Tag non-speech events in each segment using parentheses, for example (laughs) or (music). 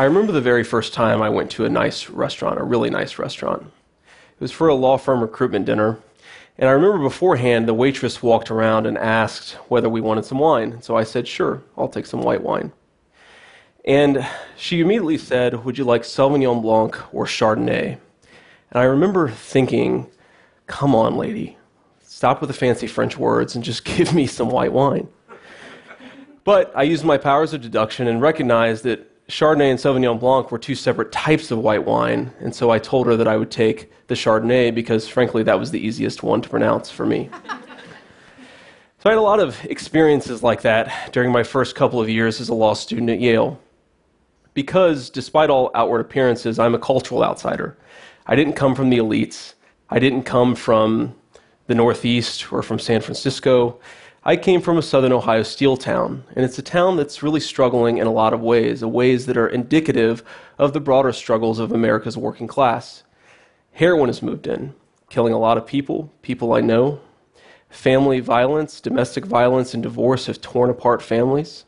I remember the very first time I went to a nice restaurant, a really nice restaurant. It was for a law firm recruitment dinner. And I remember beforehand, the waitress walked around and asked whether we wanted some wine. And so I said, Sure, I'll take some white wine. And she immediately said, Would you like Sauvignon Blanc or Chardonnay? And I remember thinking, Come on, lady, stop with the fancy French words and just (laughs) give me some white wine. But I used my powers of deduction and recognized that Chardonnay and Sauvignon Blanc were two separate types of white wine, and so I told her that I would take the Chardonnay because, frankly, that was the easiest one to pronounce for me. (laughs) so I had a lot of experiences like that during my first couple of years as a law student at Yale. Because, despite all outward appearances, I'm a cultural outsider. I didn't come from the elites, I didn't come from the Northeast or from San Francisco. I came from a southern Ohio steel town, and it's a town that's really struggling in a lot of ways, ways that are indicative of the broader struggles of America's working class. Heroin has moved in, killing a lot of people, people I know. Family violence, domestic violence, and divorce have torn apart families.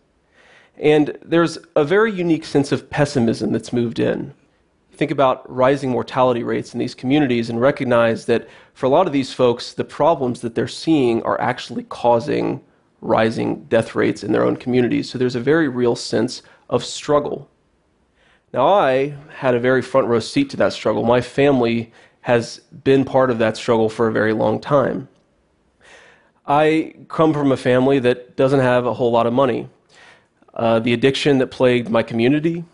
And there's a very unique sense of pessimism that's moved in think about rising mortality rates in these communities and recognize that for a lot of these folks, the problems that they're seeing are actually causing rising death rates in their own communities. So there's a very real sense of struggle. Now, I had a very front row seat to that struggle. My family has been part of that struggle for a very long time. I come from a family that doesn't have a whole lot of money. Uh, the addiction that plagued my community,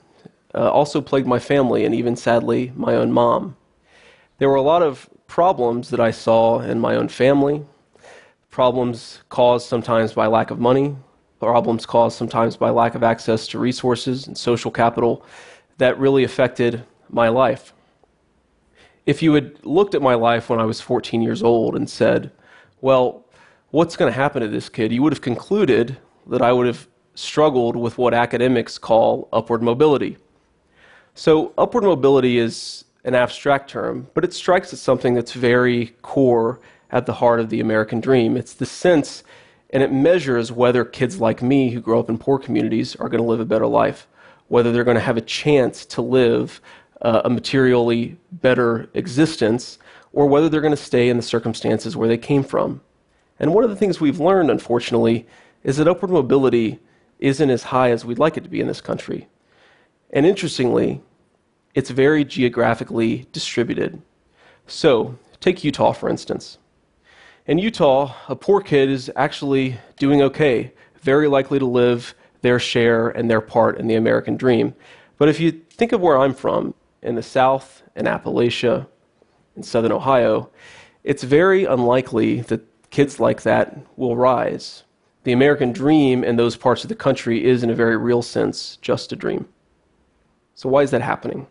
uh, also plagued my family and even sadly my own mom. There were a lot of problems that I saw in my own family, problems caused sometimes by lack of money, problems caused sometimes by lack of access to resources and social capital that really affected my life. If you had looked at my life when I was 14 years old and said, well, what's going to happen to this kid? You would have concluded that I would have struggled with what academics call upward mobility. So, upward mobility is an abstract term, but it strikes at something that's very core at the heart of the American dream. It's the sense, and it measures whether kids like me who grow up in poor communities are going to live a better life, whether they're going to have a chance to live uh, a materially better existence, or whether they're going to stay in the circumstances where they came from. And one of the things we've learned, unfortunately, is that upward mobility isn't as high as we'd like it to be in this country. And interestingly, it's very geographically distributed. So, take Utah, for instance. In Utah, a poor kid is actually doing okay, very likely to live their share and their part in the American dream. But if you think of where I'm from, in the South, in Appalachia, in southern Ohio, it's very unlikely that kids like that will rise. The American dream in those parts of the country is, in a very real sense, just a dream. So, why is that happening?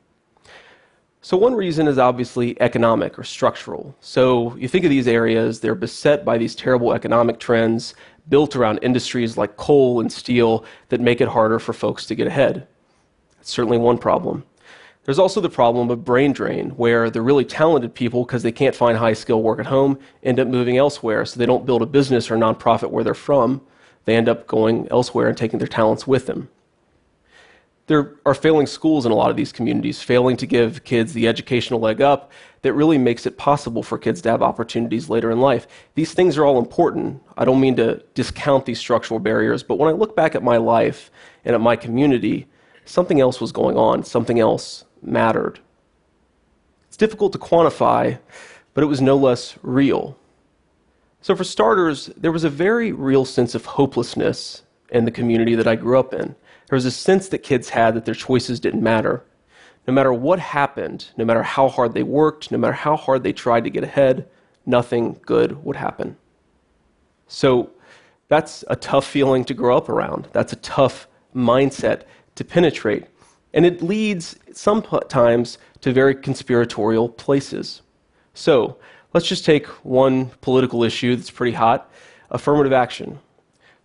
So, one reason is obviously economic or structural. So, you think of these areas, they're beset by these terrible economic trends built around industries like coal and steel that make it harder for folks to get ahead. That's certainly one problem. There's also the problem of brain drain, where the really talented people, because they can't find high skill work at home, end up moving elsewhere. So they don't build a business or nonprofit where they're from. They end up going elsewhere and taking their talents with them there are failing schools in a lot of these communities, failing to give kids the educational leg up that really makes it possible for kids to have opportunities later in life. These things are all important. I don't mean to discount these structural barriers, but when I look back at my life and at my community, something else was going on, something else mattered. It's difficult to quantify, but it was no less real. So, for starters, there was a very real sense of hopelessness in the community that I grew up in. There was a sense that kids had that their choices didn't matter. No matter what happened, no matter how hard they worked, no matter how hard they tried to get ahead, nothing good would happen. So that's a tough feeling to grow up around. That's a tough mindset to penetrate. And it leads sometimes to very conspiratorial places. So let's just take one political issue that's pretty hot affirmative action.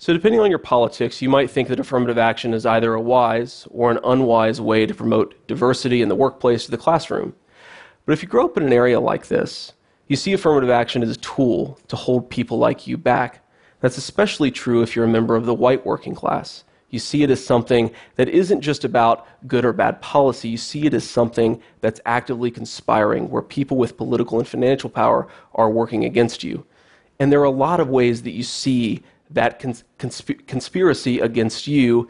So, depending on your politics, you might think that affirmative action is either a wise or an unwise way to promote diversity in the workplace or the classroom. But if you grow up in an area like this, you see affirmative action as a tool to hold people like you back. That's especially true if you're a member of the white working class. You see it as something that isn't just about good or bad policy. You see it as something that's actively conspiring, where people with political and financial power are working against you. And there are a lot of ways that you see that cons- consp- conspiracy against you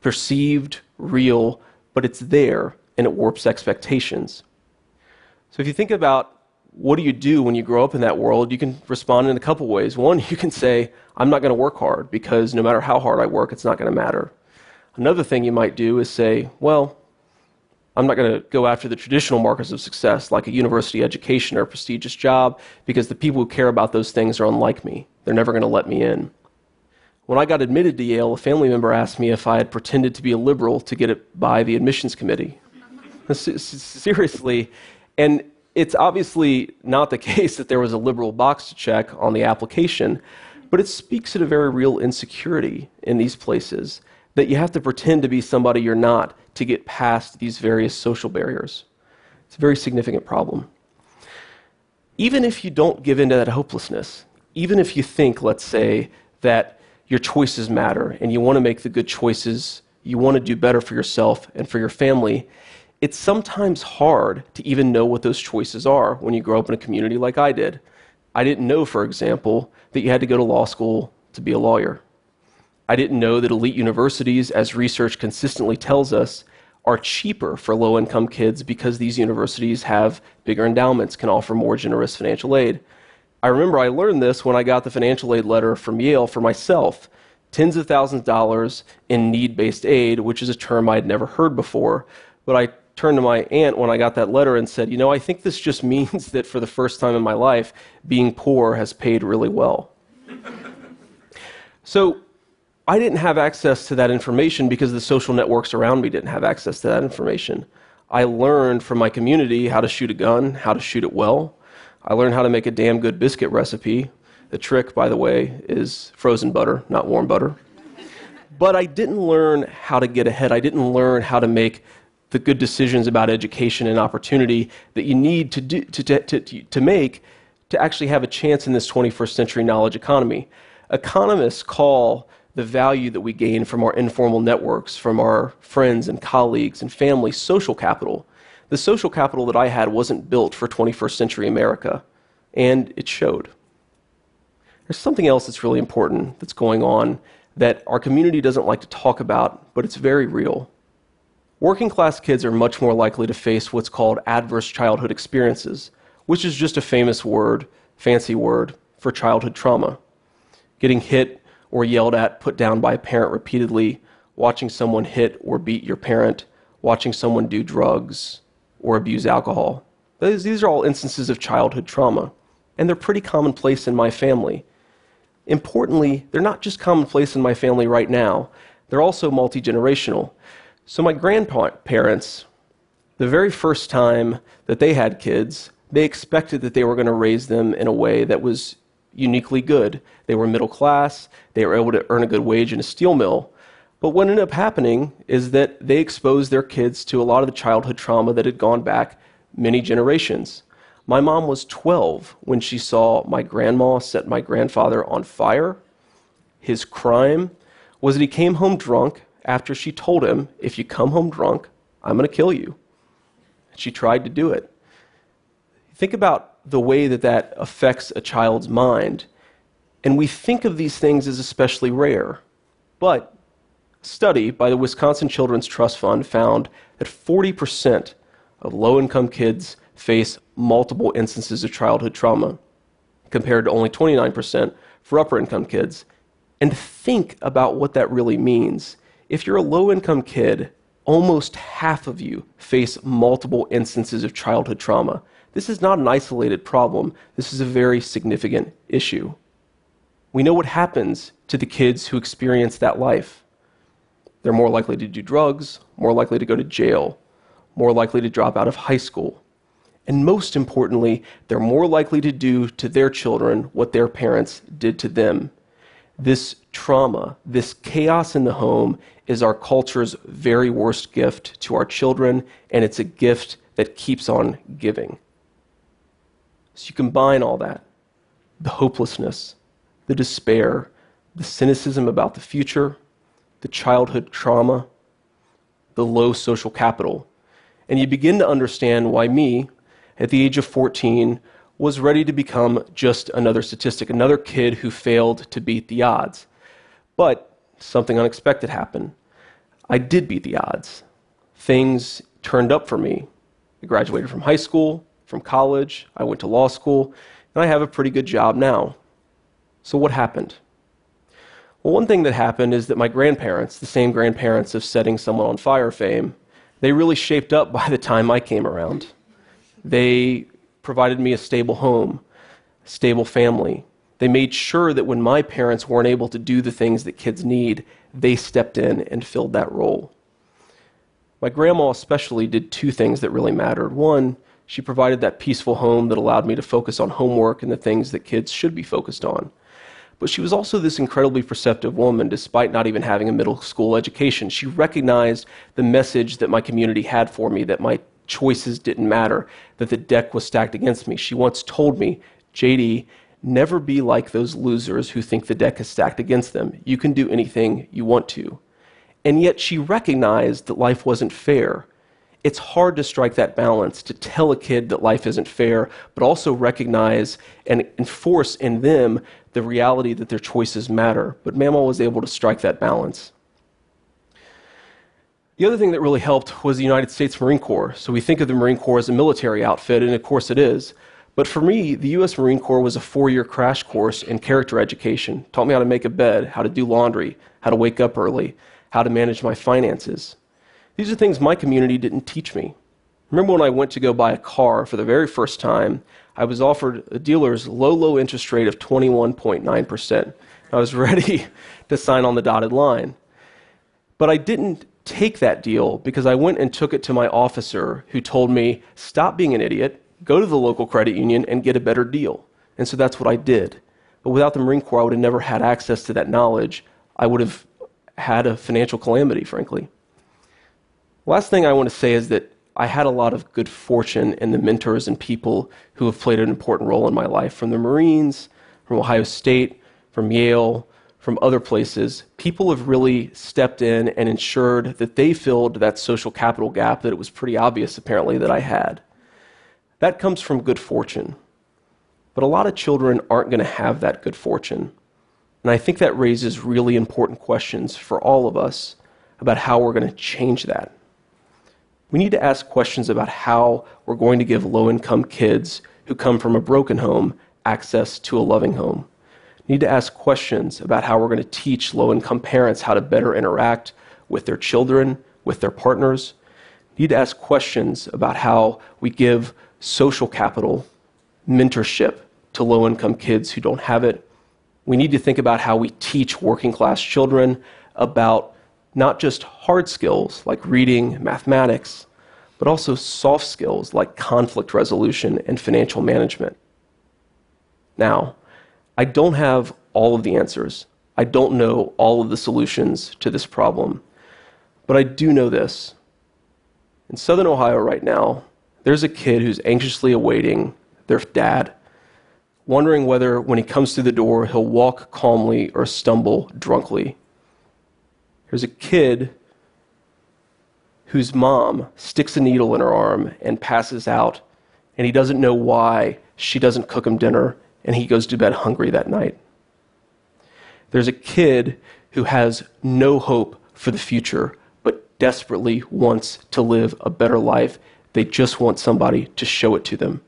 perceived, real, but it's there and it warps expectations. So if you think about what do you do when you grow up in that world, you can respond in a couple ways. One, (laughs) you can say, I'm not going to work hard because no matter how hard I work, it's not going to matter. Another thing you might do is say, well, I'm not going to go after the traditional markers of success like a university education or a prestigious job because the people who care about those things are unlike me. They're never going to let me in. When I got admitted to Yale, a family member asked me if I had pretended to be a liberal to get it by the admissions committee. (laughs) Seriously. And it's obviously not the (laughs) case that there was a liberal box to check on the application, but it speaks to a very real insecurity in these places that you have to pretend to be somebody you're not to get past these various social barriers. It's a very significant problem. Even if you don't give in to that hopelessness, even if you think, let's say, that your choices matter and you want to make the good choices, you want to do better for yourself and for your family, it's sometimes hard to even know what those choices are when you grow up in a community like I did. I didn't know, for example, that you had to go to law school to be a lawyer. I didn't know that elite universities, as research consistently tells us, are cheaper for low income kids because these universities have bigger endowments, can offer more generous financial aid. I remember I learned this when I got the financial aid letter from Yale for myself tens of thousands of dollars in need based aid, which is a term I'd never heard before. But I turned to my aunt when I got that letter and said, You know, I think this just (laughs) means that for the first time in my life, being poor has paid really well. so I didn't have access to that information because the social networks around me didn't have access to that information. I learned from my community how to shoot a gun, how to shoot it well. I learned how to make a damn good biscuit recipe. The trick, by the way, is frozen butter, not warm butter. But I didn't learn how to get ahead. I didn't learn how to make the good decisions about education and opportunity that you need to, do, to, to, to, to make to actually have a chance in this 21st century knowledge economy. Economists call the value that we gain from our informal networks, from our friends and colleagues and family, social capital. The social capital that I had wasn't built for 21st century America, and it showed. There's something else that's really important that's going on that our community doesn't like to talk about, but it's very real. Working class kids are much more likely to face what's called adverse childhood experiences, which is just a famous word, fancy word, for childhood trauma. Getting hit or yelled at, put down by a parent repeatedly, watching someone hit or beat your parent, watching someone do drugs or abuse alcohol. These are all instances of childhood trauma, and they're pretty commonplace in my family. Importantly, they're not just commonplace in my family right now, they're also multi generational. So, my grandparents, the very first time that they had kids, they expected that they were going to raise them in a way that was uniquely good. They were middle class, they were able to earn a good wage in a steel mill. But what ended up happening is that they exposed their kids to a lot of the childhood trauma that had gone back many generations. My mom was 12 when she saw my grandma set my grandfather on fire. His crime was that he came home drunk after she told him, If you come home drunk, I'm going to kill you. She tried to do it. Think about the way that that affects a child's mind. And we think of these things as especially rare. But study by the Wisconsin Children's Trust Fund found that 40% of low income kids face multiple instances of childhood trauma, compared to only 29% for upper income kids. And think about what that really means if you're a low income kid, almost half of you face multiple instances of childhood trauma. This is not an isolated problem, this is a very significant issue. We know what happens to the kids who experience that life. They're more likely to do drugs, more likely to go to jail, more likely to drop out of high school. And most importantly, they're more likely to do to their children what their parents did to them. This trauma, this chaos in the home, is our culture's very worst gift to our children, and it's a gift that keeps on giving. So you combine all that the hopelessness, the despair, the cynicism about the future, the childhood trauma, the low social capital. And you begin to understand why me, at the age of 14, was ready to become just another statistic, another kid who failed to beat the odds. But something unexpected happened. I did beat the odds. Things turned up for me. I graduated from high school, from college, I went to law school, and I have a pretty good job now. So, what happened? Well, one thing that happened is that my grandparents, the same grandparents of setting someone on fire fame, they really shaped up by the time I came around. They provided me a stable home, a stable family. They made sure that when my parents weren't able to do the things that kids need, they stepped in and filled that role. My grandma, especially, did two things that really mattered. One, she provided that peaceful home that allowed me to focus on homework and the things that kids should be focused on. But she was also this incredibly perceptive woman, despite not even having a middle school education. She recognized the message that my community had for me, that my choices didn't matter, that the deck was stacked against me. She once told me, JD, never be like those losers who think the deck is stacked against them. You can do anything you want to. And yet she recognized that life wasn't fair it's hard to strike that balance to tell a kid that life isn't fair, but also recognize and enforce in them the reality that their choices matter. But Mamaw was able to strike that balance. The other thing that really helped was the United States Marine Corps. So we think of the Marine Corps as a military outfit, and of course it is. But for me, the U.S. Marine Corps was a four year crash course in character education. Taught me how to make a bed, how to do laundry, how to wake up early, how to manage my finances. These are things my community didn't teach me. Remember when I went to go buy a car for the very first time, I was offered a dealer's low, low interest rate of 21.9%. I was (laughs) ready to sign on the dotted line. But I didn't take that deal because I went and took it to my officer who told me, stop being an idiot, go to the local credit union and get a better deal. And so that's what I did. But without the Marine Corps, I would have never had access to that knowledge. I would have had a financial calamity, frankly. Last thing I want to say is that I had a lot of good fortune in the mentors and people who have played an important role in my life from the Marines, from Ohio State, from Yale, from other places. People have really stepped in and ensured that they filled that social capital gap that it was pretty obvious, apparently, that I had. That comes from good fortune. But a lot of children aren't going to have that good fortune. And I think that raises really important questions for all of us about how we're going to change that. We need to ask questions about how we're going to give low income kids who come from a broken home access to a loving home. We need to ask questions about how we're going to teach low income parents how to better interact with their children, with their partners. We need to ask questions about how we give social capital, mentorship to low income kids who don't have it. We need to think about how we teach working class children about not just hard skills like reading, mathematics, but also soft skills like conflict resolution and financial management. Now, I don't have all of the answers. I don't know all of the solutions to this problem. But I do know this. In southern Ohio right now, there's a kid who's anxiously awaiting their dad, wondering whether when he comes through the door, he'll walk calmly or stumble drunkly. There's a kid whose mom sticks a needle in her arm and passes out, and he doesn't know why she doesn't cook him dinner, and he goes to bed hungry that night. There's a kid who has no hope for the future, but desperately wants to live a better life. They just want somebody to show it to them.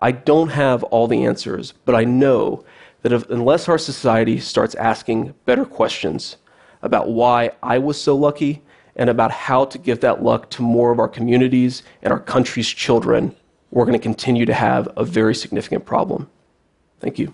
I don't have all the answers, but I know that if, unless our society starts asking better questions, about why I was so lucky and about how to give that luck to more of our communities and our country's children, we're going to continue to have a very significant problem. Thank you.